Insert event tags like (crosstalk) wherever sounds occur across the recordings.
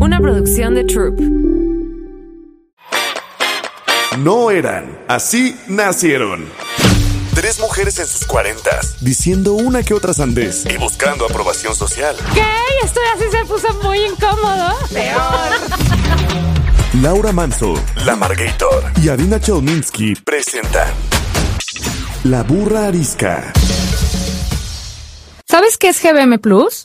Una producción de Troop. No eran, así nacieron. Tres mujeres en sus cuarentas, diciendo una que otra sandez y buscando aprobación social. ¿Qué? Esto así se puso muy incómodo. Peor. Laura Manso, La Margator y Adina Chelminsky presentan La Burra Arisca. ¿Sabes qué es GBM Plus?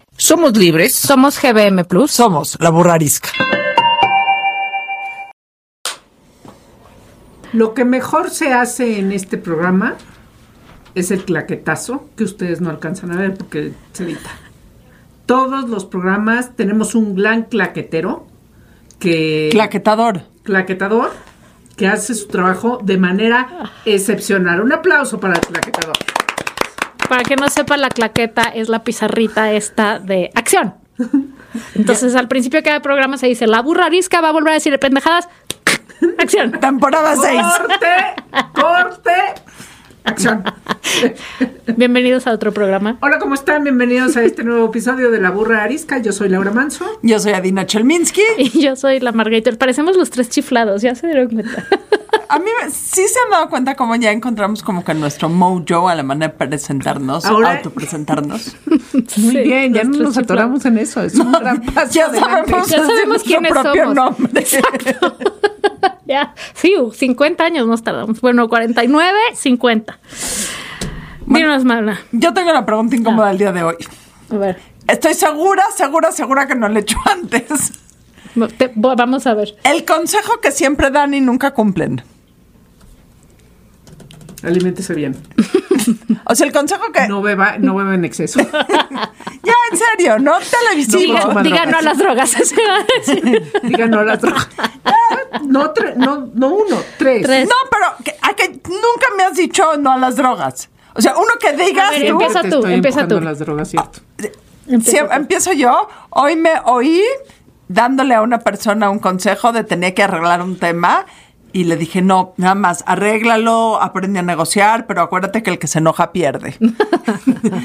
Somos libres. Somos GBM Plus. Somos la burrarisca. Lo que mejor se hace en este programa es el claquetazo, que ustedes no alcanzan a ver porque se edita. Todos los programas tenemos un gran claquetero que... Claquetador. Claquetador, que hace su trabajo de manera excepcional. Un aplauso para el claquetador. Para que no sepa, la claqueta es la pizarrita esta de acción. (laughs) Entonces, al principio de cada programa se dice, la burra arisca va a volver a decir pendejadas. Acción. Temporada 6. Corte, corte, acción. (laughs) Bienvenidos a otro programa. Hola, ¿cómo están? Bienvenidos a este nuevo episodio de La Burra Arisca. Yo soy Laura Manso. Yo soy Adina Chelminsky. Y yo soy la Margator. Parecemos los tres chiflados, ya se dieron cuenta. A mí me- sí se han dado cuenta como ya encontramos como que nuestro mojo a la manera de presentarnos, Ahora- autopresentarnos. (laughs) Muy Sí, bien, ya no nos atoramos en eso. Es un (laughs) gran paso ya adelante. sabemos, Ya sabemos nuestro quiénes propio somos. nombre. Ya, sí, 50 años nos tardamos. Bueno, 49, 50. Dinos, Mana. Yo tengo la pregunta incómoda del día de hoy. A ver, Estoy segura, segura, segura que no lo he hecho (laughs) antes. te- vamos a ver. El consejo que siempre dan y nunca cumplen. Aliméntese bien. (laughs) O sea, el consejo que... No beba, no beba en exceso. (laughs) Ya, en serio, no televisivo. Diga, consuma diga no a las drogas. Diga no a las drogas. No, tre- no, no uno, tres. Tres. No, pero que, a que nunca me has dicho no a las drogas. O sea, uno que digas A ver, tú... empieza tú, empieza tú. las drogas, ¿cierto? Sí, empiezo yo. Hoy me oí dándole a una persona un consejo de tener que arreglar un tema y le dije, no, nada más, arréglalo, aprende a negociar, pero acuérdate que el que se enoja pierde. (laughs)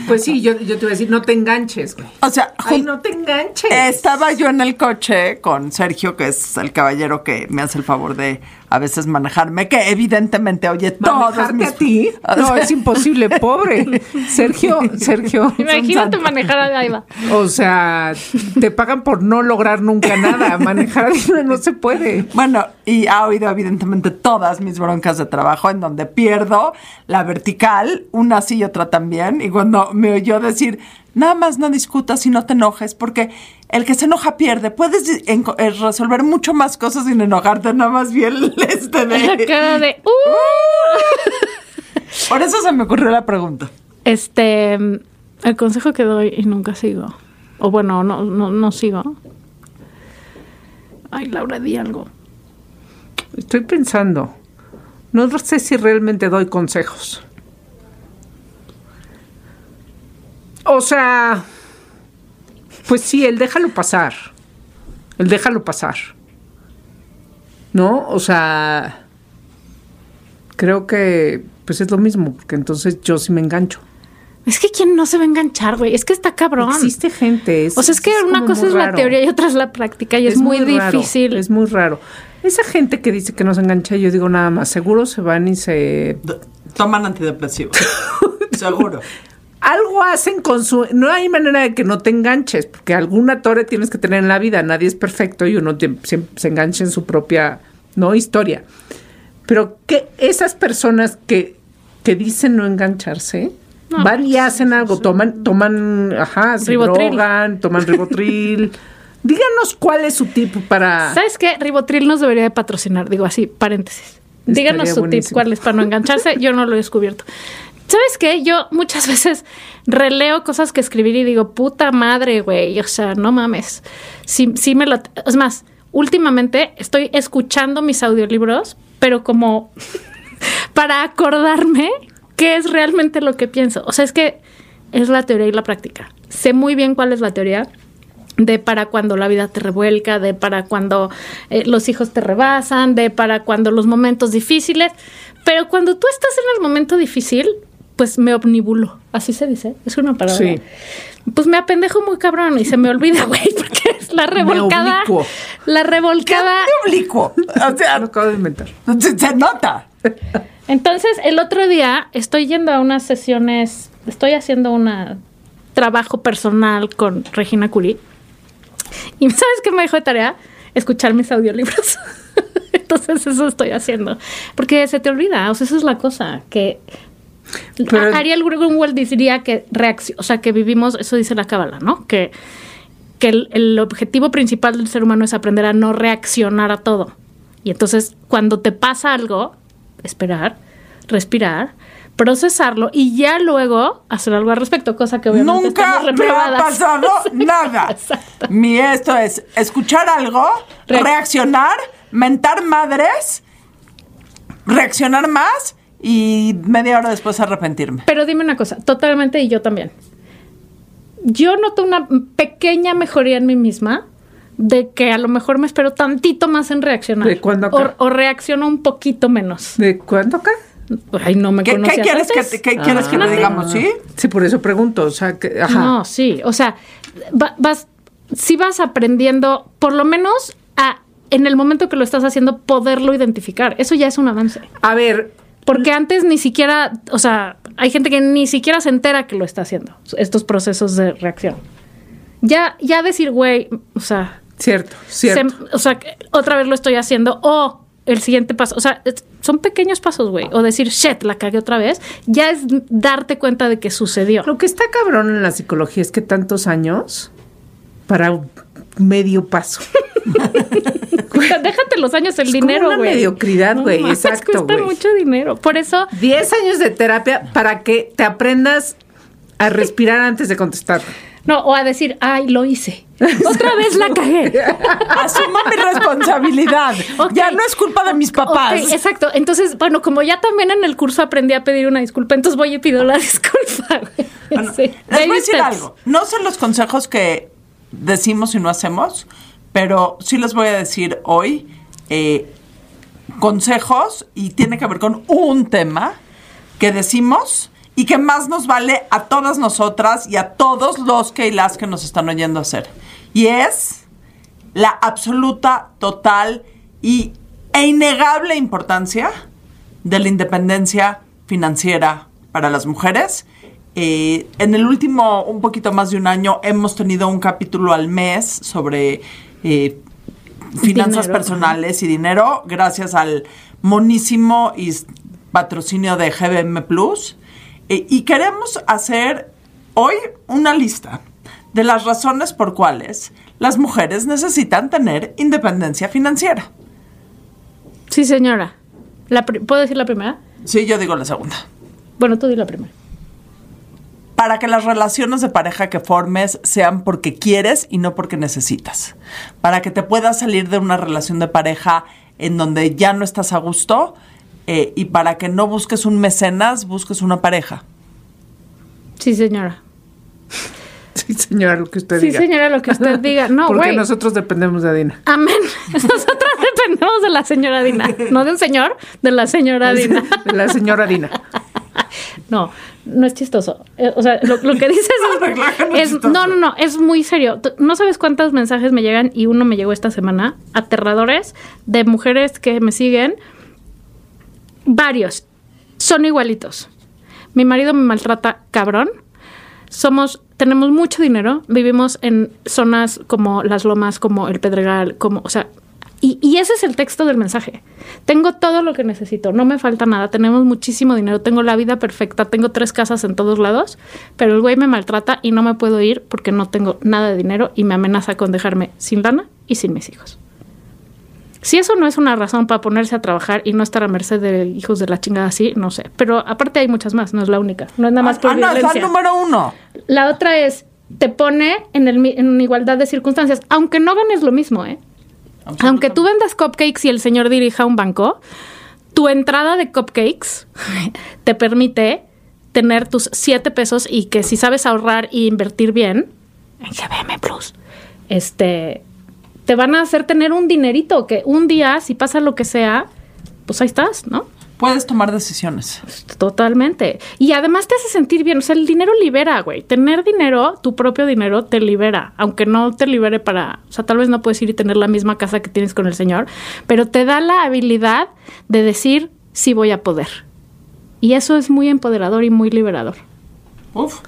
Pues sí, yo, yo te voy a decir, no te enganches, güey. O sea, Ay, no te enganches. estaba yo en el coche con Sergio, que es el caballero que me hace el favor de a veces manejarme, que evidentemente oye todos ¿Manejarte mis... a ti? (laughs) No, es imposible, pobre. (laughs) Sergio, Sergio. Imagínate manejar a Gaiba. O sea, te pagan por no lograr nunca nada. Manejar (laughs) a no se puede. Bueno, y ha oído evidentemente todas mis broncas de trabajo en donde pierdo la vertical, una sí y otra también. Y cuando me oyó decir, nada más no discutas y no te enojes, porque el que se enoja pierde. Puedes eh, resolver mucho más cosas sin enojarte, nada más bien (laughs) este La de... cara de. "Uh". (laughs) Por eso se me ocurrió la pregunta. Este. El consejo que doy y nunca sigo. O bueno, no, no, no sigo. Ay, Laura, di algo. Estoy pensando. No sé si realmente doy consejos. O sea, pues sí, el déjalo pasar. El déjalo pasar. ¿No? O sea, creo que pues es lo mismo, porque entonces yo sí me engancho. Es que quién no se va a enganchar, güey. Es que está cabrón. Existe gente. o sea, es que una como cosa es la raro. teoría y otra es la práctica y es, muy, raro, difícil. es muy raro. Esa gente que dice que no se engancha, yo digo nada más, seguro se van y se... Toman antidepresivos. (laughs) Seguro. Algo hacen con su... No hay manera de que no te enganches, porque alguna torre tienes que tener en la vida. Nadie es perfecto y uno te- se, se engancha en su propia no historia. Pero que esas personas que, que dicen no engancharse, No, van y pues, hacen algo, toman, toman, ajá, se Ribotril. drogan, toman (laughs) ribotril. Díganos cuál es su tip para... ¿Sabes qué? Ribotril nos debería de patrocinar. Digo así, paréntesis. Estaría Díganos su tip, buenísimo. cuál es para no engancharse. Yo no lo he descubierto. ¿Sabes qué? Yo muchas (laughs) veces releo cosas que escribir y digo, puta madre, güey. O sea, no mames. Sí, sí me lo. Es más, últimamente estoy escuchando mis audiolibros, pero como (laughs) para acordarme qué es realmente lo que pienso. O sea, es que es la teoría y la práctica. Sé muy bien cuál es la teoría de para cuando la vida te revuelca, de para cuando eh, los hijos te rebasan, de para cuando los momentos difíciles, pero cuando tú estás en el momento difícil, pues me omnibulo, así se dice, es una palabra. Sí. Pues me apendejo muy cabrón y se me olvida, (laughs) güey, porque es la revolcada. oblicuo. La revolcada. ¿Qué oblicuo? O sea, (laughs) Lo acabo de inventar. se, se nota. Entonces, el otro día estoy yendo a unas sesiones, estoy haciendo un trabajo personal con Regina Curí. Y ¿sabes qué me dejó de tarea? Escuchar mis audiolibros. (laughs) Entonces, eso estoy haciendo. Porque se te olvida, o sea, esa es la cosa, que Pero- Ariel Grunwald diría que reacción, o sea, que vivimos, eso dice la cábala, ¿no? Que, que el, el objetivo principal del ser humano es aprender a no reaccionar a todo. Y entonces, cuando te pasa algo, esperar, respirar, procesarlo y ya luego hacer algo al respecto, cosa que obviamente Nunca me ha pasado (laughs) nada. Exacto. Mi esto es escuchar algo, Re- reaccionar, mentar madres, reaccionar más y media hora después arrepentirme. Pero dime una cosa, totalmente y yo también. Yo noto una pequeña mejoría en mí misma de que a lo mejor me espero tantito más en reaccionar. ¿De cuándo acá? O, o reacciono un poquito menos. ¿De cuánto acá? Ay, no me ¿Qué, qué quieres, que, antes. qué quieres que Ah. le digamos? ¿Sí? Sí, por eso pregunto. O sea, que, ajá. No, sí. O sea, va- vas, si vas aprendiendo, por lo menos a, en el momento que lo estás haciendo, poderlo identificar. Eso ya es un avance. A ver, Porque antes ni siquiera, o sea, hay gente que ni siquiera se entera que lo está haciendo, estos procesos de reacción. Ya, ya decir, güey, o sea, cierto, cierto. se- o sea, otra vez lo estoy haciendo, o el siguiente paso, o sea, es- son pequeños pasos, güey, o decir, shit, la cagué otra vez, ya es darte cuenta de que sucedió. Lo que está cabrón en la psicología es que tantos años para un medio paso. (laughs) Déjate los años, el Es dinero, una güey. mediocridad, güey, mames, exacto, Cuesta mucho dinero. Por eso, 10 años de terapia para que te aprendas a respirar antes de contestar. no, o a decir, ay, lo hice. Otra vez la cagué. (laughs) Asumo mi responsabilidad. Ya no es culpa de mis papás. Exacto. Entonces, bueno, como ya también en el curso aprendí a pedir una disculpa, entonces voy y pido la (laughs) disculpa. güey. Bueno, Sí. Les voy a decir algo. No son los consejos que decimos y no hacemos, pero sí les voy a decir hoy eh, consejos y tiene que ver con un tema que decimos y que más nos vale a todas nosotras y a todos los que y las que nos están oyendo hacer. Y es la absoluta, total y, e innegable importancia de la independencia financiera para las mujeres. Eh, en el último, un poquito más de un año, hemos tenido un capítulo al mes sobre eh, finanzas Dinero. personales y dinero, gracias al monísimo y patrocinio de GBM Plus. Eh, y queremos hacer hoy una lista de las razones por cuales las mujeres necesitan tener independencia financiera. Sí, señora. La ¿Puedo decir la primera? Sí, yo digo la segunda. Bueno, tú di la primera. Para que las relaciones de pareja que formes sean porque quieres y no porque necesitas. Para que te puedas salir de una relación de pareja en donde ya no estás a gusto eh, y para que no busques un mecenas, busques una pareja. Sí, señora. (laughs) Sí, señora, lo que usted Sí, diga. señora, lo que usted diga. No, (laughs) Porque nosotros dependemos de Adina. Amén. (laughs) Nosotros dependemos de la señora Dina. No de un señor, de la señora Dina. De la señora Dina. No, no es chistoso. Eh, o sea, lo, lo que dices es, (laughs) es no, no, no, es muy serio. No sabes cuántos mensajes me llegan y uno me llegó esta semana, aterradores, de mujeres que me siguen. Varios. Son igualitos. Mi marido me maltrata cabrón. Somos, tenemos mucho dinero, vivimos en zonas como las lomas, como el Pedregal, como, o sea, y, y ese es el texto del mensaje. Tengo todo lo que necesito, no me falta nada, tenemos muchísimo dinero, tengo la vida perfecta, tengo tres casas en todos lados, pero el güey me maltrata y no me puedo ir porque no tengo nada de dinero y me amenaza con dejarme sin lana y sin mis hijos. Si eso no es una razón para ponerse a trabajar y no estar a merced de hijos de la chingada así, no sé. Pero aparte hay muchas más, no es la única. No es nada más por ah, no, es la violencia. número uno. La otra es, te pone en, el, en igualdad de circunstancias, aunque no ganes lo mismo, ¿eh? Aunque tú vendas cupcakes y el señor dirija un banco, tu entrada de cupcakes (laughs) te permite tener tus siete pesos y que si sabes ahorrar y invertir bien en GBM Plus, este, te van a hacer tener un dinerito que un día, si pasa lo que sea, pues ahí estás, ¿no? Puedes tomar decisiones. Totalmente. Y además te hace sentir bien. O sea, el dinero libera, güey. Tener dinero, tu propio dinero, te libera. Aunque no te libere para. O sea, tal vez no puedes ir y tener la misma casa que tienes con el Señor. Pero te da la habilidad de decir, sí voy a poder. Y eso es muy empoderador y muy liberador. Uf.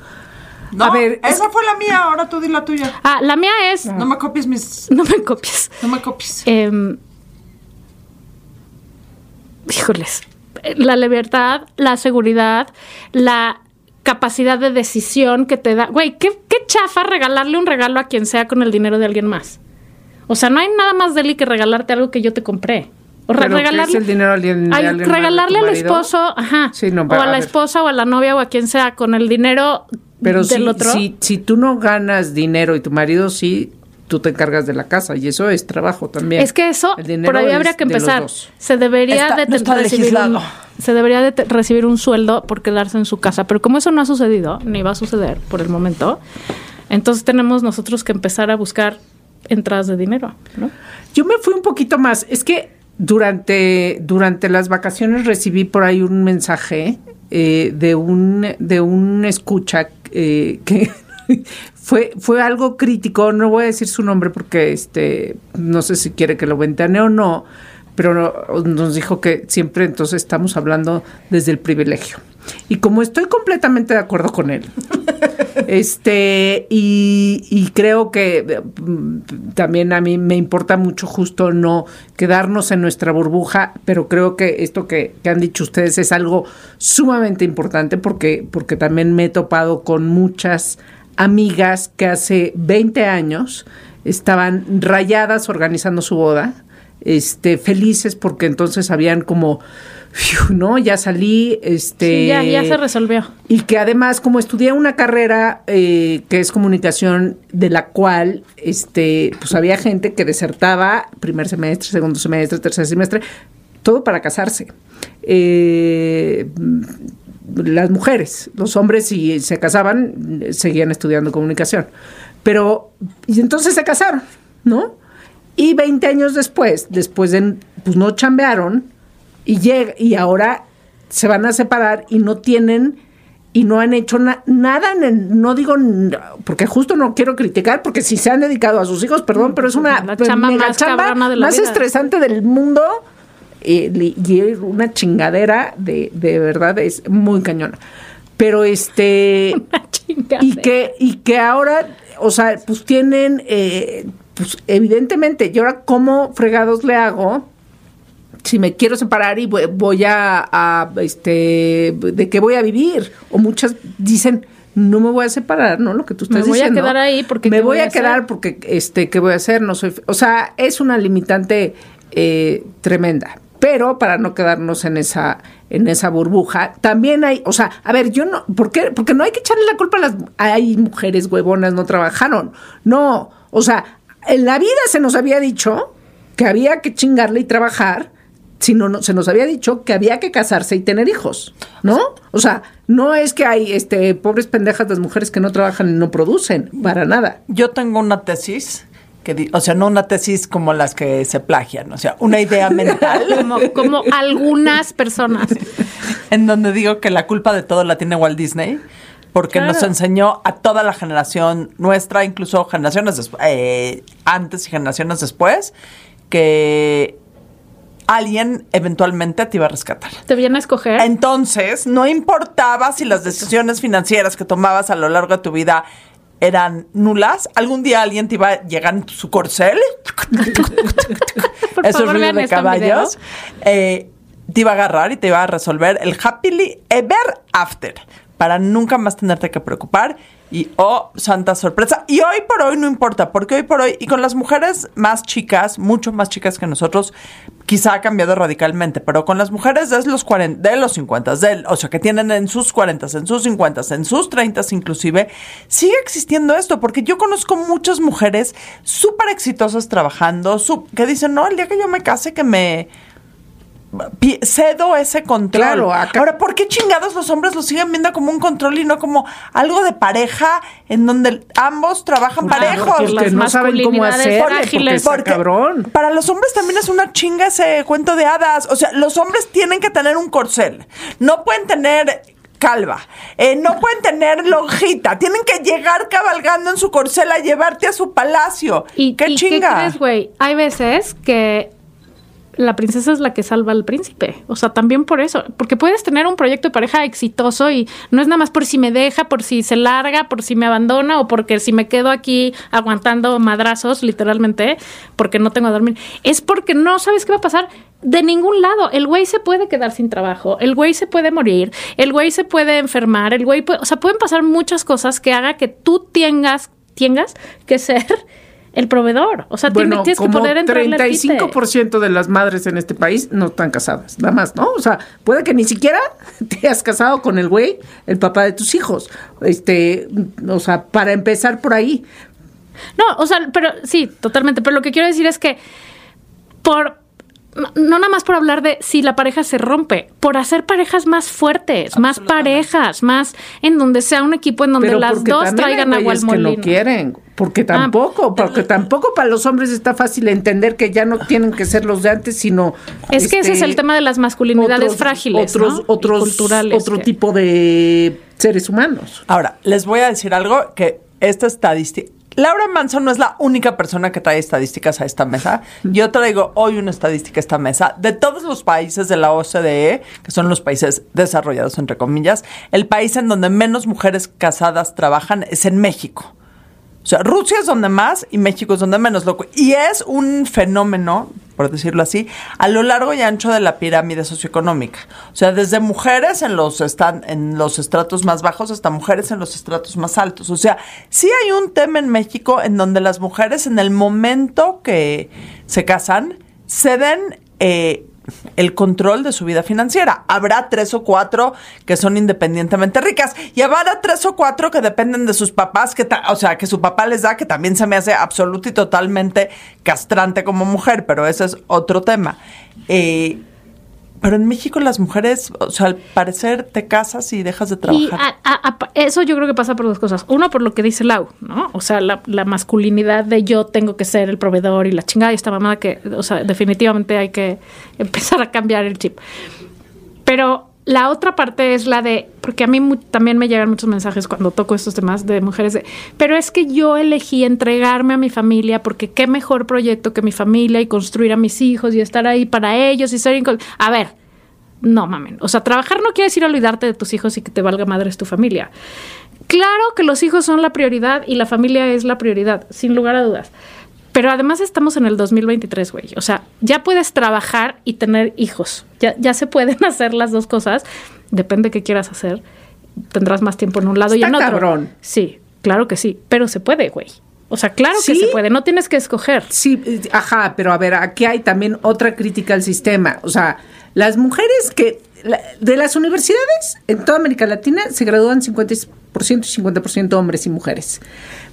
No, a ver, esa fue la mía, ahora tú di la tuya. Ah, la mía es. No me copies mis. No me copies. No me copies. Eh, híjoles la libertad, la seguridad, la capacidad de decisión que te da. Güey, ¿qué, qué chafa regalarle un regalo a quien sea con el dinero de alguien más. O sea, no hay nada más deli que regalarte algo que yo te compré. O regalarle el dinero a alguien, regalarle al esposo, ajá, o a, la esposa o a la novia o a quien sea con el dinero pero del otro. Si, si tú no ganas dinero y tu marido sí, tú te encargas de la casa y eso es trabajo también. Es que eso, por ahí habría que empezar. Se debería de recibir un, se debería de recibir un sueldo por quedarse en su casa, pero como eso no ha sucedido ni va a suceder por el momento, entonces tenemos nosotros que empezar a buscar entradas de dinero, ¿no? Yo me fui un poquito más, es que durante durante las vacaciones recibí por ahí un mensaje eh, de un de un escucha eh, que (laughs) fue, fue algo crítico, no voy a decir su nombre porque este, no sé si quiere que lo ventane o no, pero nos dijo que siempre entonces estamos hablando desde el privilegio. Y como estoy completamente de acuerdo con él, (laughs) este, y, y, creo que mm, también a mí me importa mucho justo no quedarnos en nuestra burbuja, pero creo que esto que, que, han dicho ustedes es algo sumamente importante porque, porque también me he topado con muchas amigas que hace 20 años estaban rayadas organizando su boda, este, felices porque entonces habían como, no, ya salí, este... ya, ya se resolvió. Y que además, como estudié una carrera eh, que es comunicación, de la cual, este, pues había gente que desertaba primer semestre, segundo semestre, tercer semestre, todo para casarse. Eh, las mujeres. Los hombres, si se casaban, seguían estudiando comunicación. Pero, y entonces se casaron, ¿no? Y 20 años después, después de, pues no chambearon y, llega, y ahora se van a separar y no tienen y no han hecho nada, en no digo, porque justo no quiero criticar, porque si se han dedicado a sus hijos, perdón, pero es una la chamba más, chamba más estresante del mundo y una chingadera de, de verdad es muy cañona. Pero este (laughs) y que y que ahora, o sea, pues tienen eh, pues evidentemente, ¿y ahora cómo fregados le hago? si me quiero separar y voy, a, a, este de qué voy a vivir o muchas dicen no me voy a separar, ¿no? Lo que tú estás diciendo. Me voy a quedar ahí porque me voy, a, quedar porque este qué voy a hacer, no soy, o sea, es una limitante eh, tremenda pero para no quedarnos en esa en esa burbuja, también hay, o sea, a ver, yo no, ¿por qué? Porque no hay que echarle la culpa a las hay mujeres huevonas no trabajaron. No, o sea, en la vida se nos había dicho que había que chingarle y trabajar, sino no, se nos había dicho que había que casarse y tener hijos, ¿no? O sea, no es que hay este pobres pendejas las mujeres que no trabajan y no producen, para nada. Yo tengo una tesis o sea, no una tesis como las que se plagian, o sea, una idea (laughs) mental. como, algunas personas. (laughs) en donde digo que la culpa de todo la tiene Walt Disney porque nos enseñó a toda la generación nuestra, incluso generaciones eh, antes y generaciones después, que alguien eventualmente te iba a rescatar. Te viene a escoger. Entonces, no importaba si las decisiones financieras que tomabas a lo largo de tu vida eran nulas. Algún día alguien te iba a llegar en su corcel. Esos ruidos de caballos. Eh, te iba a agarrar y te iba a resolver el happily ever after. Para nunca más tenerte que preocupar. Y oh, santa sorpresa. Y hoy por hoy no importa, porque hoy por hoy, y con las mujeres más chicas, mucho más chicas que nosotros, quizá ha cambiado radicalmente, pero con las mujeres de los 40, de los 50, de, o sea, que tienen en sus 40, en sus 50, en sus 30 inclusive, sigue existiendo esto, porque yo conozco muchas mujeres súper exitosas trabajando, que dicen, no, el día que yo me case, que me cedo ese control. Claro, Ahora, ¿por qué chingados los hombres lo siguen viendo como un control y no como algo de pareja en donde ambos trabajan parejos? Porque no saben cómo hacer, porque, cabrón. Para los hombres también es una chinga ese cuento de hadas. O sea, los hombres tienen que tener un corcel. No pueden tener calva. Eh, no pueden tener lonjita. Tienen que llegar cabalgando en su corcel a llevarte a su palacio. ¿Y, ¿Qué chinga? ¿qué crees, güey? Hay veces que la princesa es la que salva al príncipe. O sea, también por eso. Porque puedes tener un proyecto de pareja exitoso y no es nada más por si me deja, por si se larga, por si me abandona o porque si me quedo aquí aguantando madrazos, literalmente, porque no tengo a dormir. Es porque no sabes qué va a pasar de ningún lado. El güey se puede quedar sin trabajo, el güey se puede morir, el güey se puede enfermar, el güey puede, o sea, pueden pasar muchas cosas que haga que tú tengas, tengas que ser el proveedor. O sea, bueno, tienes que poder entrar 35% de las madres en este país no están casadas, nada más, ¿no? O sea, puede que ni siquiera (laughs) te hayas casado con el güey, el papá de tus hijos. Este, o sea, para empezar por ahí. No, o sea, pero sí, totalmente. Pero lo que quiero decir es que por no nada más por hablar de si la pareja se rompe, por hacer parejas más fuertes, más parejas, más en donde sea un equipo en donde las dos traigan agua al molino. que no quieren, porque ah, tampoco, porque tampoco para los hombres está fácil entender que ya no tienen que ser los de antes, sino Es que ese es el este, tema de las masculinidades frágiles, otros otros culturales otro tipo de seres humanos. Ahora, les voy a decir algo que esta estadística Laura Manson no es la única persona que trae estadísticas a esta mesa. Yo traigo hoy una estadística a esta mesa de todos los países de la OCDE, que son los países desarrollados, entre comillas. El país en donde menos mujeres casadas trabajan es en México. O sea, Rusia es donde más y México es donde menos, loco. Y es un fenómeno, por decirlo así, a lo largo y ancho de la pirámide socioeconómica. O sea, desde mujeres en los, están, en los estratos más bajos hasta mujeres en los estratos más altos. O sea, sí hay un tema en México en donde las mujeres en el momento que se casan ceden eh, el control de su vida financiera. Habrá tres o cuatro que son independientemente ricas y habrá tres o cuatro que dependen de sus papás, que o sea, que su papá les da, que también se me hace absoluto y totalmente castrante como mujer, pero ese es otro tema. Eh, pero en México las mujeres, o sea, al parecer te casas y dejas de trabajar. Y eso yo creo que pasa por dos cosas. Uno, por lo que dice Lau, ¿no? O sea, la, masculinidad de yo tengo que ser el proveedor y la chingada y esta mamada que, o sea, definitivamente hay que empezar a cambiar el chip. Pero la otra parte es la de, porque a mí también me llegan muchos mensajes cuando toco estos temas de mujeres, de, pero es que yo elegí entregarme a mi familia porque qué mejor proyecto que mi familia y construir a mis hijos y estar ahí para ellos y ser... A ver, no mamen, o sea, trabajar no quiere decir olvidarte de tus hijos y que te valga madres tu familia. Claro que los hijos son la prioridad y la familia es la prioridad, sin lugar a dudas. Pero además estamos en el 2023, güey. O sea, ya puedes trabajar y tener hijos. Ya, ya se pueden (laughs) hacer las dos cosas. Depende qué quieras hacer. Tendrás más tiempo en un lado y en otro. cabrón. Sí, claro que sí. Pero se puede, güey. O sea, claro que se puede, no tienes que escoger. Sí, ajá, pero a ver, aquí hay también otra crítica al sistema. O sea, las mujeres que de las universidades en toda América Latina se gradúan 50% y 50% hombres y mujeres.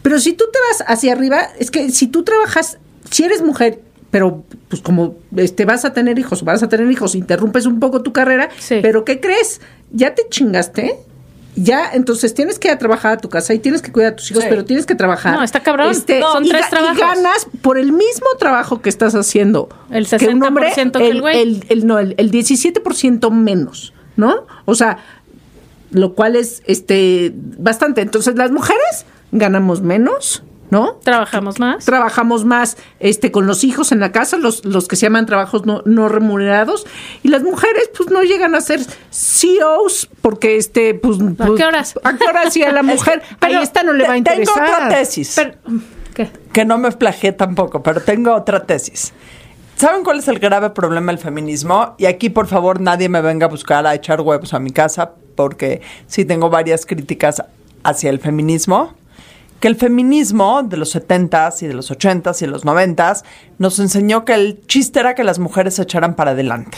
Pero si tú te vas hacia arriba, es que si tú trabajas, si eres mujer, pero pues como este vas a tener hijos, vas a tener hijos, interrumpes un poco tu carrera, pero ¿qué crees? Ya te chingaste ya, entonces tienes que ir a trabajar a tu casa y tienes que cuidar a tus hijos, pero tienes que trabajar. No, está cabrón. Este, Son tres trabajos. Y ganas por el mismo trabajo que estás haciendo. El 60% que, un hombre, que el, güey. El, el, no, el, el 17% menos, ¿no? O sea, lo cual es este bastante. Entonces, las mujeres ganamos menos ¿no? Trabajamos más. Trabajamos más este, con los hijos en la casa, los, los que se llaman trabajos no, no remunerados. Y las mujeres, pues, no llegan a ser CEOs porque, este, pues... ¿A pues, qué horas? ¿A qué horas? Sí, a la (laughs) mujer, ahí esta no le va a interesar. Tengo otra tesis. ¿Qué? Que no me plagié tampoco, pero tengo otra tesis. ¿Saben cuál es el grave problema del feminismo? Y aquí, por favor, nadie me venga a buscar a echar huevos a mi casa, porque sí tengo varias críticas hacia el feminismo, que el feminismo de los 70s y de los 80s y de los 90s nos enseñó que el chiste era que las mujeres se echaran para adelante.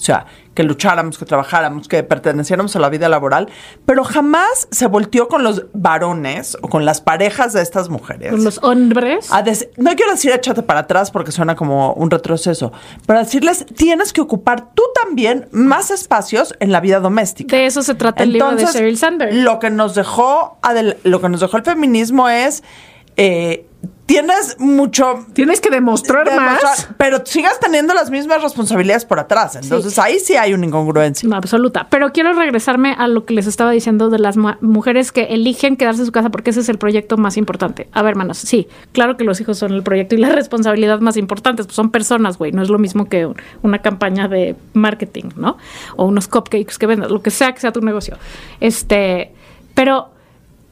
O sea, que lucháramos, que trabajáramos, que perteneciéramos a la vida laboral, pero jamás se volteó con los varones o con las parejas de estas mujeres. Con los hombres. A no quiero decir échate para atrás porque suena como un retroceso, pero decirles tienes que ocupar tú también más espacios en la vida doméstica. De eso se trata el libro de Entonces, Sheryl Sandberg. Lo que nos dejó lo que nos dejó el feminismo es eh, tienes mucho Tienes que demostrar, demostrar, más. pero sigas teniendo las mismas responsabilidades por atrás. Entonces ahí sí hay una incongruencia. No, absoluta. Pero quiero regresarme a lo que les estaba diciendo de las mu- mujeres que eligen quedarse en su casa porque ese es el proyecto más importante. A ver, hermanos, sí, claro que los hijos son el proyecto y la (laughs) responsabilidad más importante. Pues son personas, güey. No es lo mismo que un- una campaña de marketing, ¿no? O unos cupcakes que vendas, lo que sea que sea tu negocio. Este, pero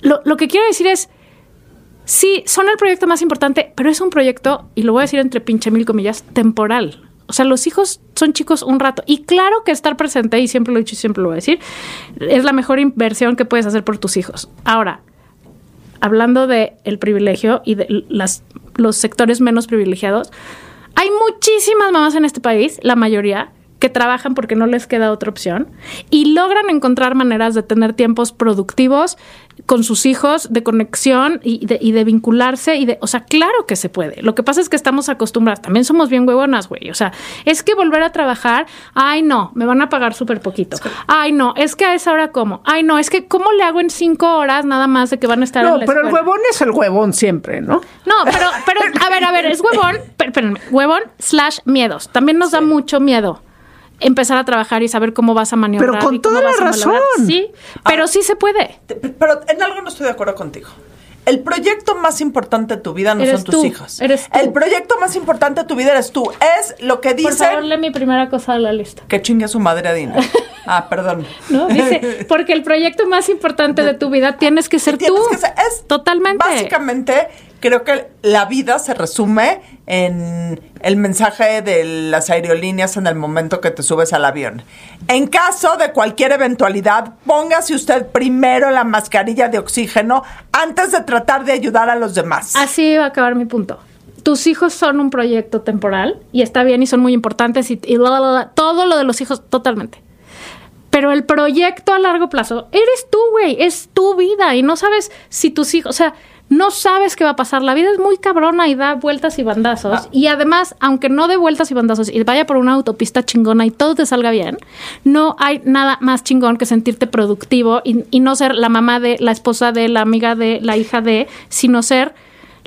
lo, lo que quiero decir es, Sí, son el proyecto más importante, pero es un proyecto, y lo voy a decir entre pinche mil comillas, temporal. O sea, los hijos son chicos un rato. Y claro que estar presente, y siempre lo he dicho y siempre lo voy a decir, es la mejor inversión que puedes hacer por tus hijos. Ahora, hablando de el privilegio y de las, los sectores menos privilegiados, hay muchísimas mamás en este país, la mayoría, que trabajan porque no les queda otra opción y logran encontrar maneras de tener tiempos productivos con sus hijos, de conexión y de, y de vincularse y de, o sea, claro que se puede. Lo que pasa es que estamos acostumbradas, también somos bien huevonas, güey. O sea, es que volver a trabajar, ay no, me van a pagar súper poquito. Ay no, es que a esa hora cómo. Ay no, es que cómo le hago en cinco horas nada más de que van a estar en No, la pero el huevón es el huevón siempre, ¿no? No, pero, pero, a ver, a ver, es huevón, per- huevón slash miedos. También nos da mucho miedo empezar a trabajar y saber cómo vas a maniobrar. Pero con y toda la a razón. Sí, pero sí se puede. Te- Pero en algo no estoy de acuerdo contigo. El proyecto más importante de tu vida no Eres son tus tú, hijos. eres tú. El proyecto más importante de tu vida eres tú. Es lo que Por favor, lee mi primera cosa de la lista. que chingue a su madre Adina. (laughs) Ah, perdón. ¿No? Dice, (laughs) porque el proyecto más importante de tu vida tienes que ser Tienes tú. que ser- es Totalmente. Básicamente, creo que la vida se resume en el mensaje de las aerolíneas en el momento que te subes al avión. En caso de cualquier eventualidad, póngase usted primero la mascarilla de oxígeno antes de tratar de ayudar a los demás. Así va a acabar mi punto. Tus hijos son un proyecto temporal y está bien y son muy importantes y, y bla, bla, todo lo de los hijos totalmente. Pero el proyecto a largo plazo eres tú, güey, es tu vida y no sabes si tus hijos, o sea, no sabes qué va a pasar. La vida es muy cabrona y da vueltas y bandazos. Y además, aunque no dé vueltas y bandazos y vaya por una autopista chingona y todo te salga bien, no hay nada más chingón que sentirte productivo y, y no ser la mamá de, la esposa de, la amiga de, la hija de, sino ser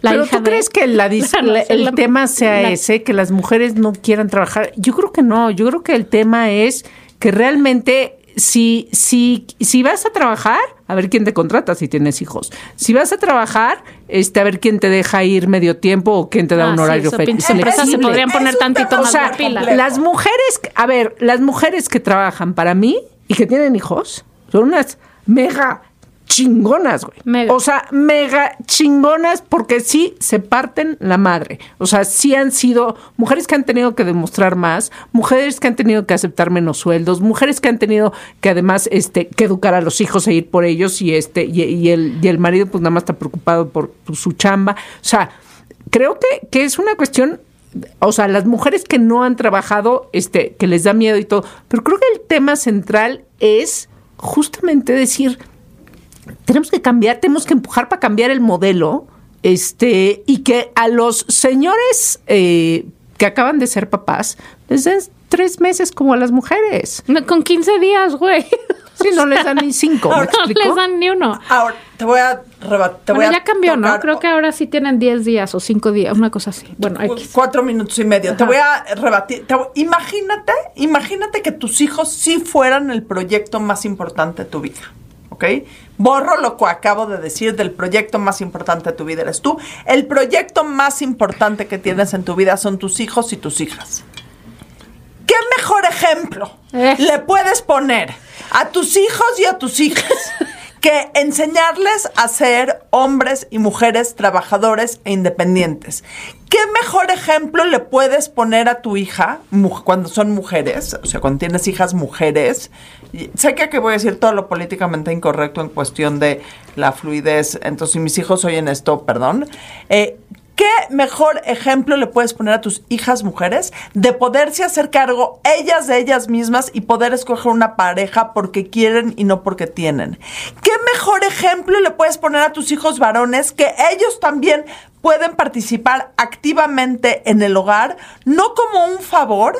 la Pero tú de- crees que la dis- (laughs) el tema sea ese, que las mujeres no quieran trabajar. Yo creo que no. Yo creo que el tema es que realmente si, si, si vas a trabajar, a ver quién te contrata si tienes hijos. Si vas a trabajar, este, a ver quién te deja ir medio tiempo o quién te da Ah, un sí, horario eso, fe- pinches empresas se podrían poner tantito O más sea, las mujeres, a ver, las mujeres que trabajan para mí y que tienen hijos son unas mega chingonas, güey. Mega. O sea, mega chingonas porque sí se parten la madre. O sea, sí han sido mujeres que han tenido que demostrar más, mujeres que han tenido que aceptar menos sueldos, mujeres que han tenido que además este que educar a los hijos e ir por ellos y este y, y el y el marido pues nada más está preocupado por, por su chamba. O sea, creo que, que es una cuestión o sea, las mujeres que no han trabajado, este, que les da miedo y todo, pero creo que el tema central es justamente decir, tenemos que cambiar, tenemos que empujar para cambiar el modelo, este, y que a los señores eh, que acaban de ser papás les den tres meses como a las mujeres. No, Con 15 días, güey. (laughs) Sí, no les dan ni cinco, ¿me (laughs) No explico? les dan ni uno. Ahora, te voy a rebatir. Bueno, ya cambió, ¿no? Creo que ahora sí tienen 10 días o 5 días, una cosa así. Bueno, X. Cuatro minutos y medio. Te voy a rebatir. te voy- imagínate, imagínate que tus hijos sí fueran el proyecto más importante de tu vida. ¿Ok? Borro lo que acabo de decir del proyecto más importante de tu vida. Eres tú. El proyecto más importante que tienes en tu vida son tus hijos y tus hijas. ¿Qué mejor ejemplo Eh. le puedes poner a tus hijos y a tus hijas (laughs) que enseñarles a ser hombres y mujeres trabajadores e independientes? ¿Qué mejor ejemplo le puedes poner a tu hija cuando son mujeres? O sea, cuando tienes hijas mujeres. Sé que aquí voy a decir todo lo políticamente incorrecto en cuestión de la fluidez. Entonces, si mis hijos oyen esto, perdón. Eh, ¿Qué mejor ejemplo le puedes poner a tus hijas mujeres de poderse hacer cargo ellas de ellas mismas y poder escoger una pareja porque quieren y no porque tienen? ¿Qué mejor ejemplo le puedes poner a tus hijos varones que ellos también pueden participar activamente en el hogar, no como un favor,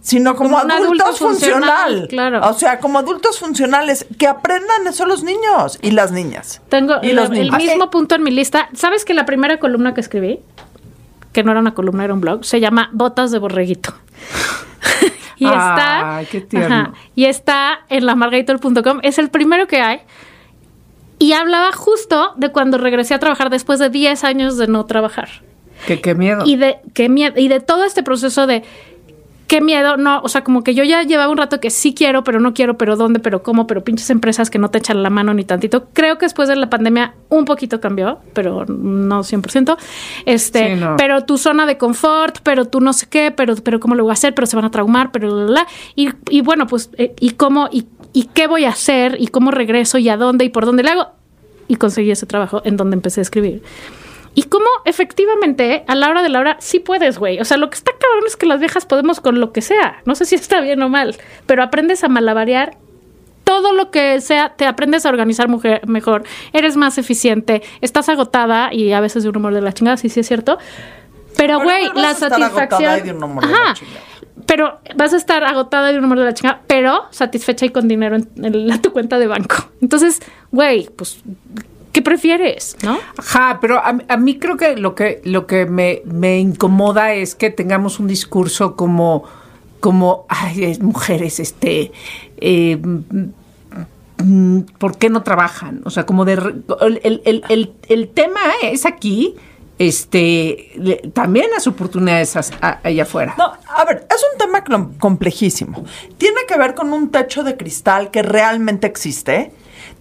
sino como, adultos adulto funcional, funcional. claro. O sea, como adultos funcionales, que aprendan eso los niños y las niñas. Tengo y la- los el mismo punto en mi lista. ¿Sabes que la primera columna que escribí, que no era una columna, era un blog, se llama Botas de Borreguito? (laughs) y está. Tierno. y está en lamargator.com. Es el primero que hay. Y hablaba justo de cuando regresé a trabajar después de 10 años de no trabajar. Que qué miedo. Y de qué miedo, y de todo este proceso de qué miedo, no, o sea, como que yo ya llevaba un rato que sí quiero, pero no quiero, pero dónde, pero cómo, pero pinches empresas que no te echan la mano ni tantito. Creo que después de la pandemia un poquito cambió, pero no 100%. Este, Sí, no. pero tu zona de confort, pero tú no sé qué, pero pero cómo lo voy a hacer, pero se van a traumar, pero la, la, la. y y bueno, pues eh, y cómo y y qué voy a hacer y cómo regreso y a dónde y por dónde le hago y conseguí ese trabajo en donde empecé a escribir. Y cómo efectivamente a la hora de la hora sí puedes, güey. O sea, lo que está cabrón es que las viejas podemos con lo que sea. No sé si (laughs) está bien o mal, pero aprendes a malabarear todo lo que sea, te aprendes a organizar mujer, mejor, eres más eficiente, estás agotada y a veces de un humor de la chingada, sí, sí es cierto. Pero, güey, no la satisfacción. Ajá. Pero vas a estar agotada de un humor de la chingada, pero satisfecha y con dinero en, en la- tu cuenta de banco. Entonces, güey, pues, ¿qué prefieres? ¿No? Ajá, pero a, a mí creo que lo que lo que me, me incomoda es que tengamos un discurso como como ay es- mujeres este eh, mm, ¿por qué no trabajan? O sea, como de el- el- el- el tema es aquí este le- también las oportunidades allá afuera. No, a ver, es un tema complejísimo. Tiene que ver con un techo de cristal que realmente existe.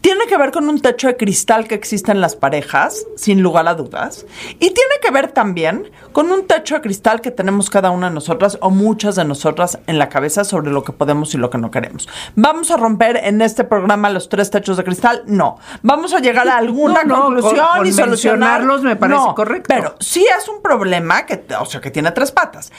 Tiene que ver con un techo de cristal que existe en las parejas, sin lugar a dudas. Y tiene que ver también con un techo de cristal que tenemos cada una de nosotras o muchas de nosotras en la cabeza sobre lo que podemos y lo que no queremos. ¿Vamos a romper en este programa los tres techos de cristal? No. ¿Vamos a llegar a (laughs) alguna No, no, conclusión con- con y solucionar? mencionarlos me parece No, correcto. Pero sí es un problema que, o sea, que tiene tres patas.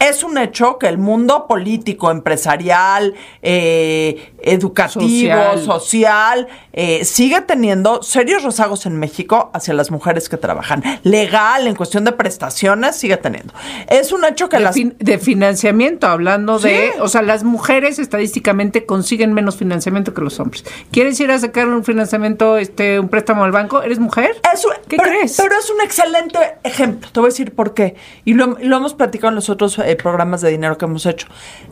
Es un hecho que el mundo político, empresarial, eh, educativo, Social. social, eh, sigue teniendo serios rezagos en México hacia las mujeres que trabajan. Legal, en cuestión de prestaciones, sigue teniendo. Es un hecho que de, las... fin- de financiamiento, hablando de, o sea, las mujeres estadísticamente consiguen menos financiamiento que los hombres. ¿Quieres ir a sacar un financiamiento, este, un préstamo al banco? ¿Eres mujer? ¿Qué pero, crees? Pero es un excelente ejemplo. Te voy a decir por qué. Y lo, lo hemos platicado en los otros eh, programas de dinero que hemos hecho.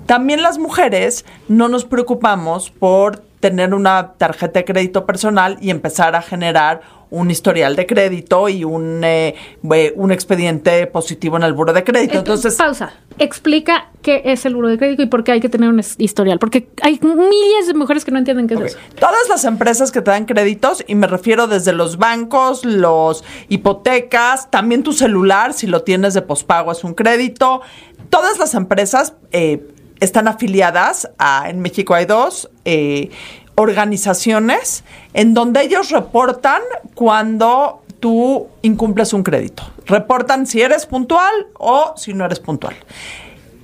También las mujeres no nos preocupamos por tener una tarjeta de crédito personal y empezar a generar un historial de crédito y un, eh, eh, un expediente positivo en el buro de crédito. Entonces, pausa. Explica qué es el buro de crédito y por qué hay que tener un historial. Porque hay miles de mujeres que no entienden qué es eso. Todas las empresas que te dan créditos, y me refiero desde los bancos, los hipotecas, también tu celular, si lo tienes de pospago, es un crédito. Todas las empresas eh, están afiliadas a, en México hay dos, eh, organizaciones en donde ellos reportan cuando tú incumples un crédito. Reportan si eres puntual o si no eres puntual.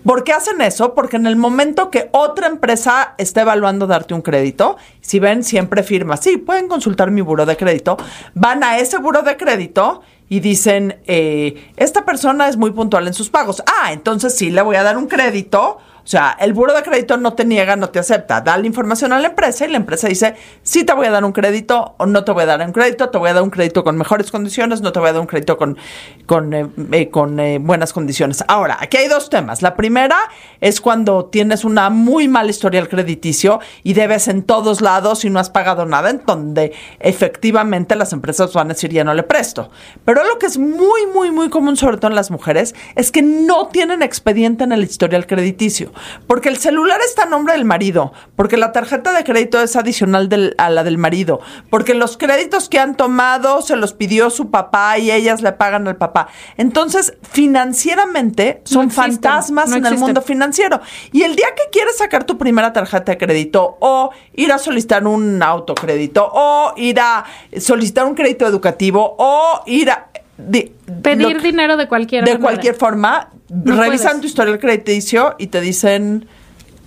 ¿Por qué hacen eso? Porque en el momento que otra empresa está evaluando darte un crédito, si ven, siempre firma, sí, pueden consultar mi buro de crédito, van a ese buro de crédito y dicen, eh, esta persona es muy puntual en sus pagos. Ah, entonces sí, le voy a dar un crédito. O sea, el buro de crédito no te niega, no te acepta. Da la información a la empresa y la empresa dice, sí te voy a dar un crédito o no te voy a dar un crédito, te voy a dar un crédito con mejores condiciones, no te voy a dar un crédito con, con, eh, eh, con eh, buenas condiciones. Ahora, aquí hay dos temas. La primera es cuando tienes una muy mala historial crediticio y debes en todos lados y no has pagado nada, en donde efectivamente las empresas van a decir ya no le presto. Pero lo que es muy, muy, muy común, sobre todo en las mujeres, es que no tienen expediente en el historial crediticio. Porque el celular está a nombre del marido, porque la tarjeta de crédito es adicional del- a la del marido, porque los créditos que han tomado se los pidió su papá y ellas le pagan al papá. Entonces, financieramente son existen, fantasmas no en el mundo financiero. Y el día que quieres sacar tu primera tarjeta de crédito o ir a solicitar un autocrédito o ir a solicitar un crédito educativo o ir a di- Pedir lo- dinero de cualquier de manera. cualquier forma, No revisan puedes. tu historial crediticio y te dicen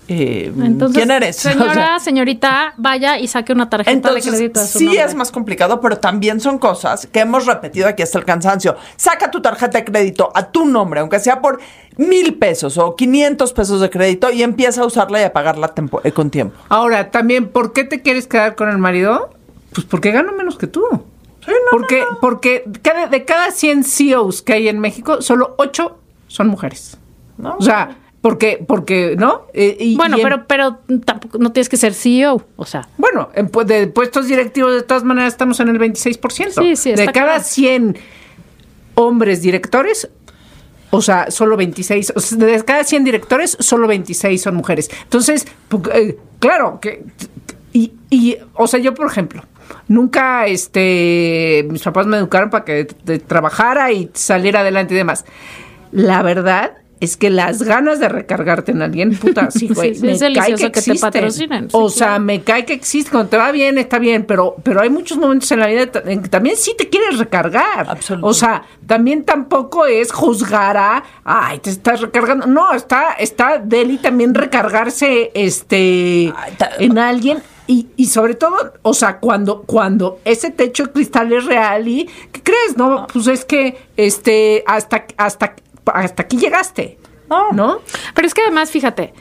eh, Entonces, quién eres. Señora, (laughs) O sea, señorita, vaya y saque una tarjeta de crédito. de su sí nombre. es más complicado, pero también son cosas que hemos repetido aquí hasta el cansancio. Saca tu tarjeta de crédito a tu nombre, aunque sea por mil pesos o 500 pesos de crédito y empieza a usarla y a pagarla tempo- eh, con tiempo. Ahora, también, ¿por qué te quieres quedar con el marido? Pues porque gano menos que tú. Porque porque cada, de cada 100 CEOs que hay en México, solo 8 son mujeres. O sea, porque, porque ¿no? Eh, y- Bueno, y en- pero, pero tampoco no tienes que ser CEO. O sea, Bueno, en de puestos directivos, de todas maneras, estamos en el 26%. Sí, sí, De cada claro. 100 hombres directores, o sea, solo 26, o sea, de cada 100 directores, solo 26 son mujeres. Entonces, eh, claro, que... Y, y, o sea, yo, por ejemplo, nunca, este, mis papás me educaron para que trabajara y saliera adelante y demás. La verdad es que las ganas de recargarte en alguien, puta, (laughs) sí, güey, sí, me es cae delicioso que te patrocinen, sí, o sea, claro. me cae que existe. Cuando te va bien, está bien, pero, pero hay muchos momentos en la vida en que también sí te quieres recargar. Absolutamente. O sea, también tampoco es juzgar a, ay, te estás recargando. No, está, está Deli también recargarse este en alguien. Y, y sobre todo, o sea, cuando, cuando ese techo de cristal es real y, ¿qué crees? No, pues es que este, hasta, hasta, hasta aquí llegaste. No. ¿No? Pero es que además, fíjate,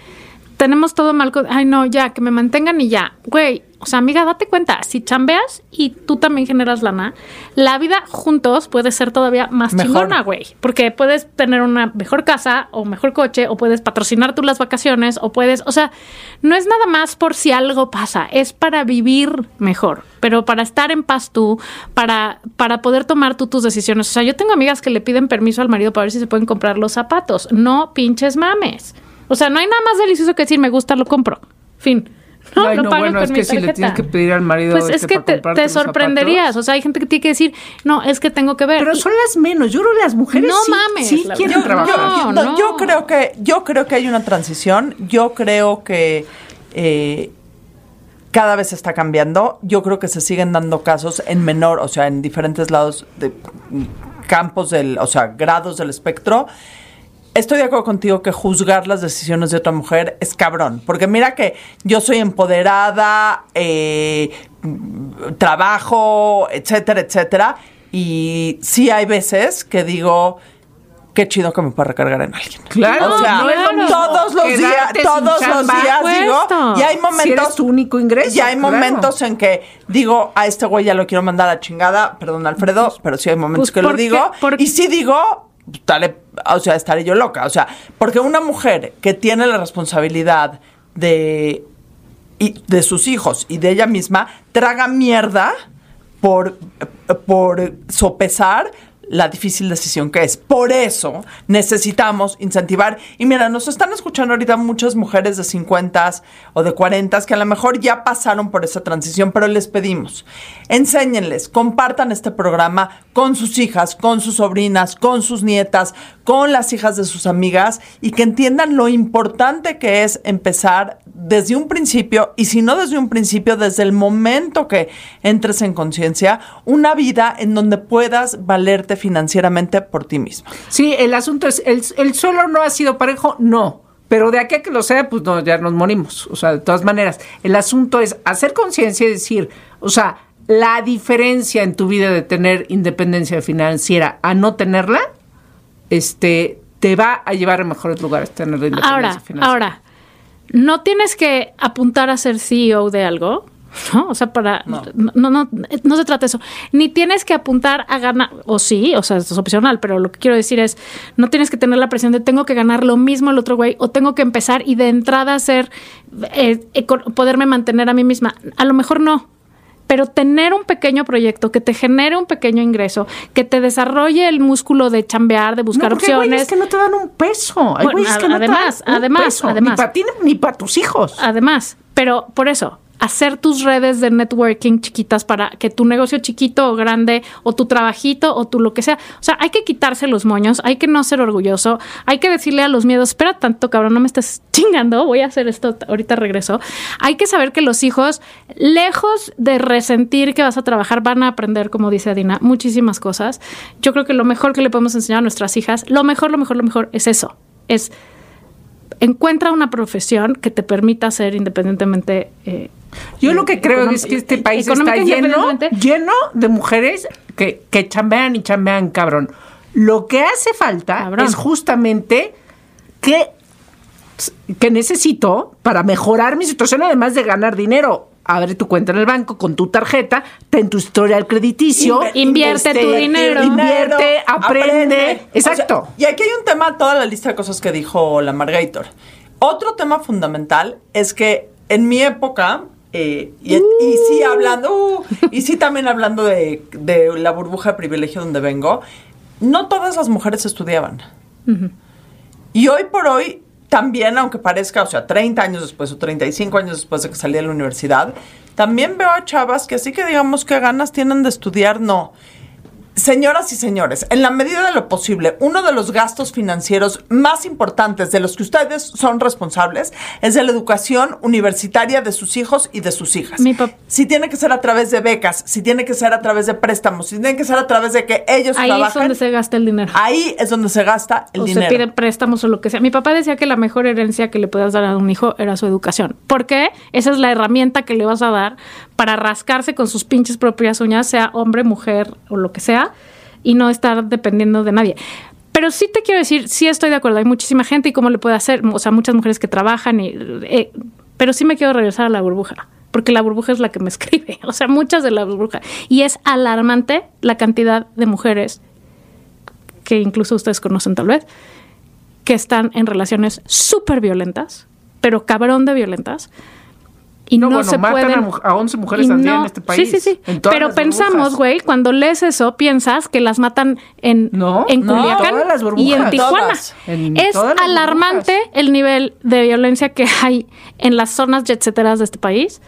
tenemos todo mal con, ay no, ya, que me mantengan y ya. Güey, o sea, amiga, date cuenta, si chambeas y tú también generas lana, la vida juntos puede ser todavía más Mejor. chingona, güey. Porque puedes tener una mejor casa o mejor coche o puedes patrocinar tú las vacaciones o puedes, o sea, no es nada más por si algo pasa, es para vivir mejor, pero para estar en paz tú, para, para poder tomar tú tus decisiones. O sea, yo tengo amigas que le piden permiso al marido para ver si se pueden comprar los zapatos. No pinches mames. O sea, no hay nada más delicioso que decir me gusta, lo compro. Fin. No, Ay, lo no, pago bueno, con es mi que si le tienes que pedir al marido, Pues este, es que para te, te sorprenderías. zapatos. O sea, hay gente que tiene que decir, no, es que tengo que ver. Pero Y- son las menos. Yo creo que las mujeres No sí, mames, sí quieren verdad. trabajar. No, no, no. Yo creo que, yo creo que hay una transición. Yo creo que eh, cada vez está cambiando. Yo creo que se siguen dando casos en menor, o sea, en diferentes lados de campos del, o sea, grados del espectro. Estoy de acuerdo contigo que juzgar las decisiones de otra mujer es cabrón. Porque mira que yo soy empoderada, eh, trabajo, etcétera, etcétera. Y sí hay veces que digo, qué chido que me pueda recargar en alguien. Claro, o sea, todos los días, quedarte todos los días digo, y hay Si momentos eres tu único ingreso, y hay claro. momentos en que digo, a este güey ya lo quiero mandar a chingada, perdón Alfredo, pero sí hay momentos Pues, que lo digo. ¿Por- Y sí digo, dale, o sea, estaré yo loca. O sea, porque una mujer que tiene la responsabilidad de, y- de sus hijos y de ella misma, traga mierda por, por sopesar la difícil decisión que es. Por eso necesitamos incentivar. Y mira, nos están escuchando ahorita muchas mujeres de 50 o de 40 que a lo mejor ya pasaron por esa transición, pero les pedimos, enséñenles, compartan este programa con sus hijas, con sus sobrinas, con sus nietas, con las hijas de sus amigas y que entiendan lo importante que es empezar desde un principio y si no desde un principio, desde el momento que entres en conciencia, una vida en donde puedas valerte financieramente por ti misma. Sí, el asunto es, ¿el, el suelo no ha sido parejo? No. Pero de aquí a que lo sea, pues no, ya nos morimos. O sea, de todas maneras, el asunto es hacer conciencia y decir, o sea, la diferencia en tu vida de tener independencia financiera a no tenerla, este, te va a llevar a mejores lugares tener la independencia Ahora, financiera. ahora, no tienes que apuntar a ser CEO de algo, ¿no? O sea, para. No. no, no, no se trata de eso. Ni tienes que apuntar a ganar, o sí, o sea, esto es opcional, pero lo que quiero decir es: no tienes que tener la presión de tengo que ganar lo mismo el otro güey, o tengo que empezar y de entrada hacer, eh, poderme mantener a mí misma. A lo mejor no. pero tener un pequeño proyecto que te genere un pequeño ingreso, que te desarrolle el músculo de chambear, de buscar no, porque hay opciones. güeyes que no te dan un peso. Hay Bueno, güeyes que no te dan además, un además, peso, además. Ni para ti ni para tus hijos. Además, pero por eso, hacer tus redes de networking chiquitas para que tu negocio chiquito o grande o tu trabajito o tu lo que sea, o sea, hay que quitarse los moños, hay que no ser orgulloso, hay que decirle a los miedos, espera tanto, cabrón, no me estés (laughs) chingando, voy a hacer esto, ahorita regreso. Hay que saber que los hijos, lejos de resentir que vas a trabajar, van a aprender, como dice Adina, muchísimas cosas. Yo creo que lo mejor que le podemos enseñar a nuestras hijas, lo mejor, lo mejor, lo mejor es eso, es encuentra una profesión que te permita ser independientemente. eh, Yo lo que creo es que este país económica está lleno, lleno de mujeres que, que chambean y chambean, cabrón. Lo que hace falta Cabrón. es justamente que, que necesito para mejorar mi situación, además de ganar dinero. Abre tu cuenta en el banco con tu tarjeta, ten tu historial crediticio. Inve- Invierte tu dinero. Invierte, aprende. Exacto. O sea, y aquí hay un tema, toda la lista de cosas que dijo la Margator. Otro tema fundamental es que en mi época, eh, y, y sí hablando, uh, y sí también hablando de, de la burbuja de privilegio donde vengo, no todas las mujeres estudiaban. Y hoy por hoy, también, aunque parezca, o sea, 30 años después o 35 años después de que salí de la universidad, también veo a chavas que así que digamos que ganas tienen de estudiar, no. Señoras y señores, en la medida de lo posible, uno de los gastos financieros más importantes de los que ustedes son responsables es de la educación universitaria de sus hijos y de sus hijas. Mi si tiene que ser a través de becas, si tiene que ser a través de préstamos, si tiene que ser a través de que ellos Ahí es trabajen, donde se gasta el dinero. ahí es donde se gasta el o dinero. se piden préstamos o lo que sea. Mi papá decía que la mejor herencia que le puedas dar a un hijo era su educación. Porque esa es la herramienta que le vas a dar para rascarse con sus pinches propias uñas, sea hombre, mujer o lo que sea, y no estar dependiendo de nadie. Pero sí te quiero decir, sí estoy de acuerdo, hay muchísima gente y cómo le puede hacer, o sea, muchas mujeres que trabajan, y, eh, pero sí me quiero regresar a la burbuja, porque la burbuja es la que me (laughs) escribe, o sea, muchas de la burbuja. Y es alarmante la cantidad de mujeres que incluso ustedes conocen tal vez, que están en relaciones súper violentas, pero cabrón de violentas. Y no, No, bueno, se matan pueden. a a 11 mujeres y al día en este país, Sí, sí, sí. Pero pensamos, güey, cuando lees eso, piensas que las matan en, No, en Culiacán y en Tijuana. Todas. En es alarmante burbujas. el nivel de violencia que hay en las zonas jetseteras de este país,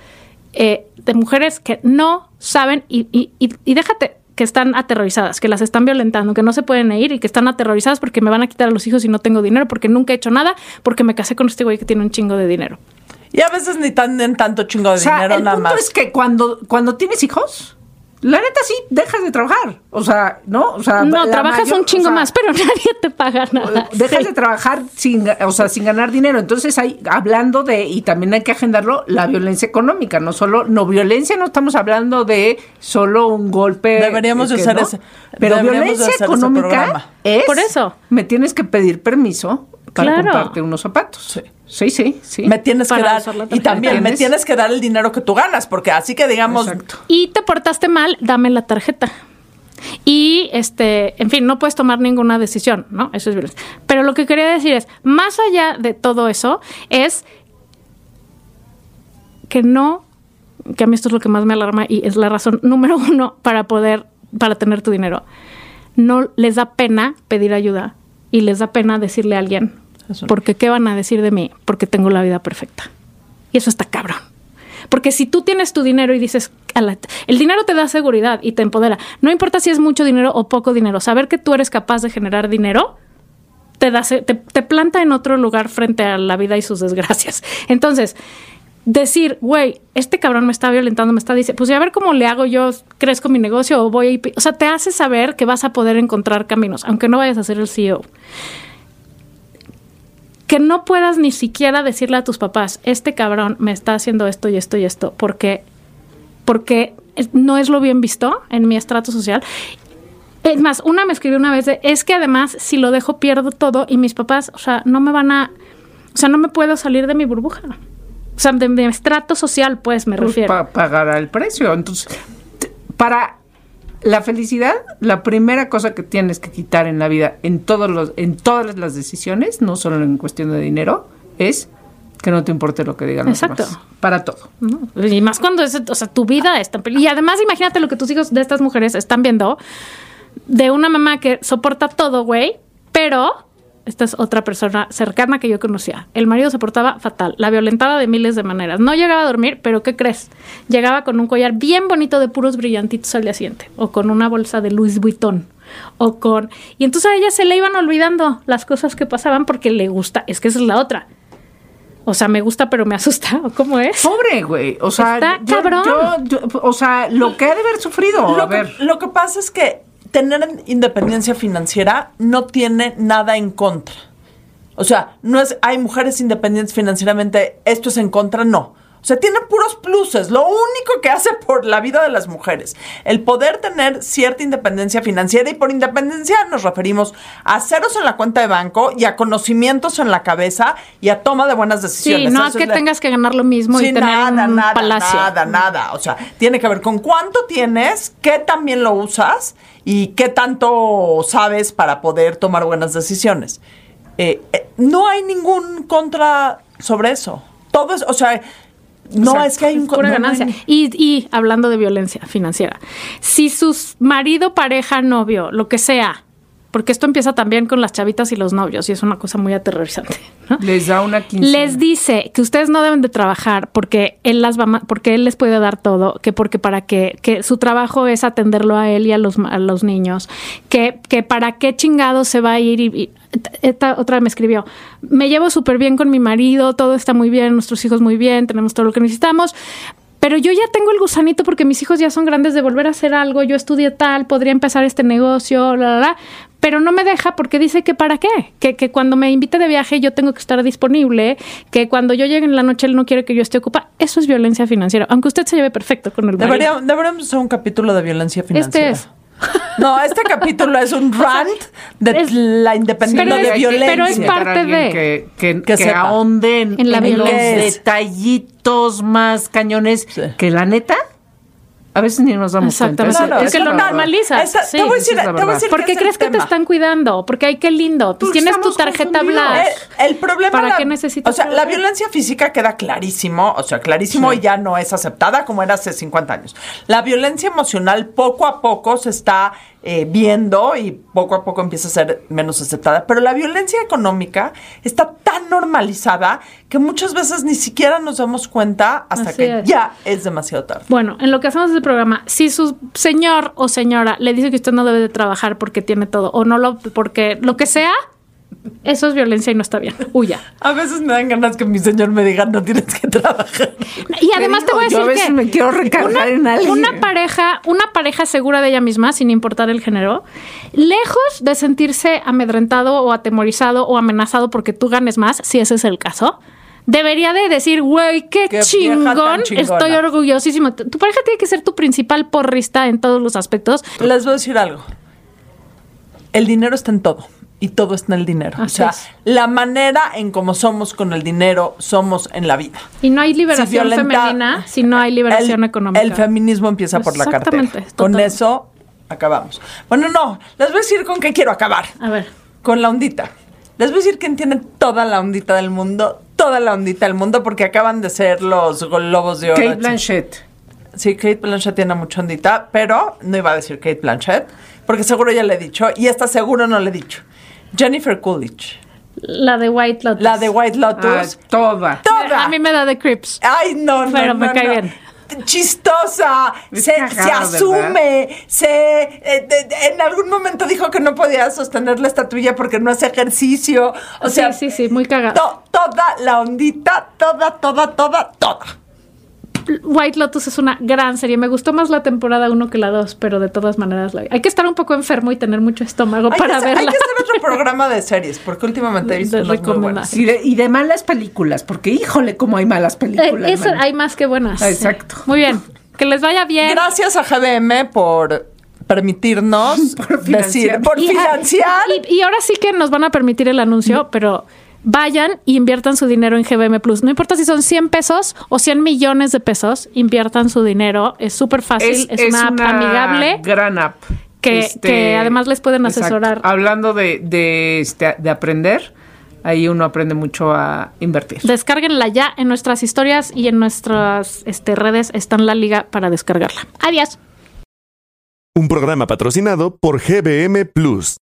eh, de mujeres que no saben y, y- y- y déjate que están aterrorizadas, que las están violentando, que no se pueden ir y que están aterrorizadas porque me van a quitar a los hijos y no tengo dinero, porque nunca he hecho nada, porque me casé con este güey que tiene un chingo de dinero. Y a veces ni tan en tanto chingo de O sea, dinero el nada punto más. es que cuando, cuando tienes hijos, la neta sí dejas de trabajar. O sea, ¿no? O sea, No, trabajas mayor- un chingo o sea, más, pero (laughs) nadie te paga nada. Dejas Sí. de trabajar sin, ga- o sea, sin ganar dinero. Entonces, hay, hablando de, y también hay que agendarlo, la violencia económica. No solo, no violencia, no estamos hablando de solo un golpe. Deberíamos de que hacer no. ese- Pero violencia económica es. Por eso. Me tienes que pedir permiso para Claro. comprarte unos zapatos. Sí. Sí, sí, sí. Me tienes que dar. Y también me ¿Tienes? tienes que dar el dinero que tú ganas, porque así que digamos. Exacto. y te portaste mal, dame la tarjeta. Y este, en fin, no puedes tomar ninguna decisión, ¿no? Eso es violencia. Pero lo que quería decir es, más allá de todo eso, es que no, que a mí esto es lo que más me alarma y es la razón número uno para poder, para tener tu dinero. No les da pena pedir ayuda y les da pena decirle a alguien, porque ¿qué van a decir de mí? Porque tengo la vida perfecta. Y eso está cabrón. Porque si tú tienes tu dinero y dices, "A la- el dinero te da seguridad y te empodera, no importa si es mucho dinero o poco dinero, saber que tú eres capaz de generar dinero te, da, te, te planta en otro lugar frente a la vida y sus desgracias. Entonces, decir, güey, este cabrón me está violentando, me está diciendo, pues ya a ver cómo le hago yo, crezco mi negocio o voy a... O sea, te hace saber que vas a poder encontrar caminos, aunque no vayas a ser el CEO que no puedas ni siquiera decirle a tus papás, este cabrón me está haciendo esto y esto y esto, porque, porque no es lo bien visto en mi estrato social. Es más, una me escribió una vez de, es que además si lo dejo pierdo todo y mis papás, o sea, no me van a, o sea, no me puedo salir de mi burbuja. O sea, de mi estrato social, pues me pues, refiero. pa- pagará el precio. Entonces, para la felicidad, la primera cosa que tienes que quitar en la vida, en todos los, en todas las decisiones, no solo en cuestión de dinero, es Que no te importe lo que digan los Exacto. demás. Para todo. ¿no? Y más cuando es, o sea, tu vida está. Y además, imagínate lo que tus hijos de estas mujeres están viendo de una mamá que soporta todo, güey, pero esta es otra persona cercana que yo conocía. El marido se portaba fatal, la violentaba de miles de maneras. No llegaba a dormir, pero ¿qué crees? Llegaba con un collar bien bonito de puros brillantitos al día siguiente, o con una bolsa de Louis Vuitton, o con... Y entonces a ella se le iban olvidando las cosas que pasaban porque le gusta, es que esa es la otra. O sea, me gusta, pero me asusta. (laughs) ¿O ¿Cómo es? Pobre, güey. O sea, Está yo- cabrón. yo- yo- o sea, lo que ha de haber sufrido. a que, lo que pasa es que tener independencia financiera no tiene nada en contra. O sea, no es, hay mujeres independientes financieramente, esto es en contra, no. O sea, tiene puros pluses. Lo único que hace por la vida de las mujeres, el poder tener cierta independencia financiera, y por independencia nos referimos a ceros en la cuenta de banco y a conocimientos en la cabeza y a toma de buenas decisiones. Sí, no que es la- tengas que ganar lo mismo y tener nada, un nada, palacio. nada, nada. O sea, tiene que ver con cuánto tienes, qué también lo usas y qué tanto sabes para poder tomar buenas decisiones. Eh, eh, no hay ningún contra sobre eso. Todo es, o sea, no es que hay un Es pura no, no hay- ganancia. Y, y hablando de violencia financiera, si su marido, pareja, novio, lo que sea, porque esto empieza también con las chavitas y los novios, y es una cosa muy aterrorizante, ¿no? Les da una quincena. Les dice que ustedes no deben de trabajar porque él las va porque él les puede dar todo, que porque para qué, que su trabajo es atenderlo a él y a los, a los niños, que, que para qué chingado se va a ir y, y- esta otra me escribió, me llevo súper bien con mi marido, todo está muy bien, nuestros hijos muy bien, tenemos todo lo que necesitamos. Pero yo ya tengo el gusanito porque mis hijos ya son grandes de volver a hacer algo, yo estudié tal, podría empezar este negocio, la, la, la, pero no me deja porque dice que para qué, que, que cuando me invite de viaje yo tengo que estar disponible, que cuando yo llegue en la noche él no quiere que yo esté ocupada. Eso es violencia financiera, aunque usted se lleve perfecto con el marido. Debería- deberíamos hacer un capítulo de violencia financiera. Este es. No, este capítulo es un (laughs) rant de es- la independencia Pero de es- violencia. pero es parte de- Que, que, Que que sepa. ahonde en, la los detallitos más cañones Sí. que la neta a veces ni nos damos cuenta. Esa- es que lo. Esta- sí. te voy a decir, te voy a decir ¿Por qué es crees que te están cuidando? Porque ay, qué lindo. Pues Porque tienes tu tarjeta confundidos. Black. El, el problema. ¿Para la- qué necesitas O sea, la violencia física queda clarísimo, o sea, clarísimo y ya no es aceptada como era hace 50 años. La violencia emocional poco a poco se está eh, viendo y poco a poco empieza a ser menos aceptada. Pero la violencia económica está tan normalizada que muchas veces ni siquiera nos damos cuenta hasta Así que es. ya es demasiado tarde. Bueno, en lo que hacemos del programa, si su señor o señora le dice que usted no debe de trabajar porque tiene todo, o no lo, porque lo que sea, eso es violencia y no está bien. Huya. A veces me dan ganas que mi señor me diga no tienes que trabajar. Y además te digo, voy a yo decir a veces que me quiero recargar en alguien. una pareja, una pareja segura de ella misma, sin importar el género, lejos de sentirse amedrentado o atemorizado o amenazado porque tú ganes más, si ese es el caso. Debería de decir, güey, qué, Qué chingón, tan chingona". estoy orgullosísimo. Tu pareja tiene que ser tu principal porrista en todos los aspectos. Les voy a decir algo. El dinero está en todo. Y todo está en el dinero. o sea, es. la manera en cómo somos con el dinero somos en la vida. Y no hay liberación Si violenta- femenina si no hay liberación el, económica. El feminismo empieza por la cartera. Exactamente, Con eso acabamos. Bueno, no, les voy a decir con qué quiero acabar. A ver. Con la ondita. Les voy a decir quién tiene toda la ondita del mundo, toda la ondita del mundo, porque acaban de ser los globos de oro. Kate Blanchett. Sí, Kate Blanchett tiene mucha ondita, pero no iba a decir Kate Blanchett, porque seguro ya le he dicho, y esta seguro no le he dicho. Jennifer Coolidge, La de White Lotus. la de White Ah, Lotus. toda. toda. A mí me da de Crips. Ay, no, no, Pero no, me cae no. bien. Chistosa, se, cagada, se ¿verdad? asume, se eh, de- en algún momento dijo que no podía sostener la estatuilla porque no hace ejercicio. O sea, sí, sí, sí, muy cagada. to- toda la ondita, toda, toda, toda, toda. White Lotus es una gran serie. Me gustó más la temporada 1 que la 2, pero de todas maneras la vi. Hay que estar un poco enfermo y tener mucho estómago Hay, para que hacer, hay verla. que hacer otro (laughs) programa de series, porque últimamente he visto De unas muy buenas. Y de, y de malas películas, porque híjole, cómo hay malas Eh, películas. eso- hay más que buenas. Ah, exacto. Muy bien. Que les vaya bien. Gracias a GBM por permitirnos (laughs) Por decir, financiar. por Y- financiar. Y, y ahora sí que nos van a permitir el anuncio, pero vayan y inviertan su dinero en GBM Plus. No importa si son 100 pesos o 100 millones de pesos, inviertan su dinero. Es súper fácil, es, una app amigable. gran app. Este, que- que además les pueden exacto. asesorar. Hablando de, de, este, de aprender, ahí uno aprende mucho a invertir. Descárguenla ya en nuestras historias y en nuestras este, redes está en la liga para descargarla. Adiós. Un programa patrocinado por GBM Plus.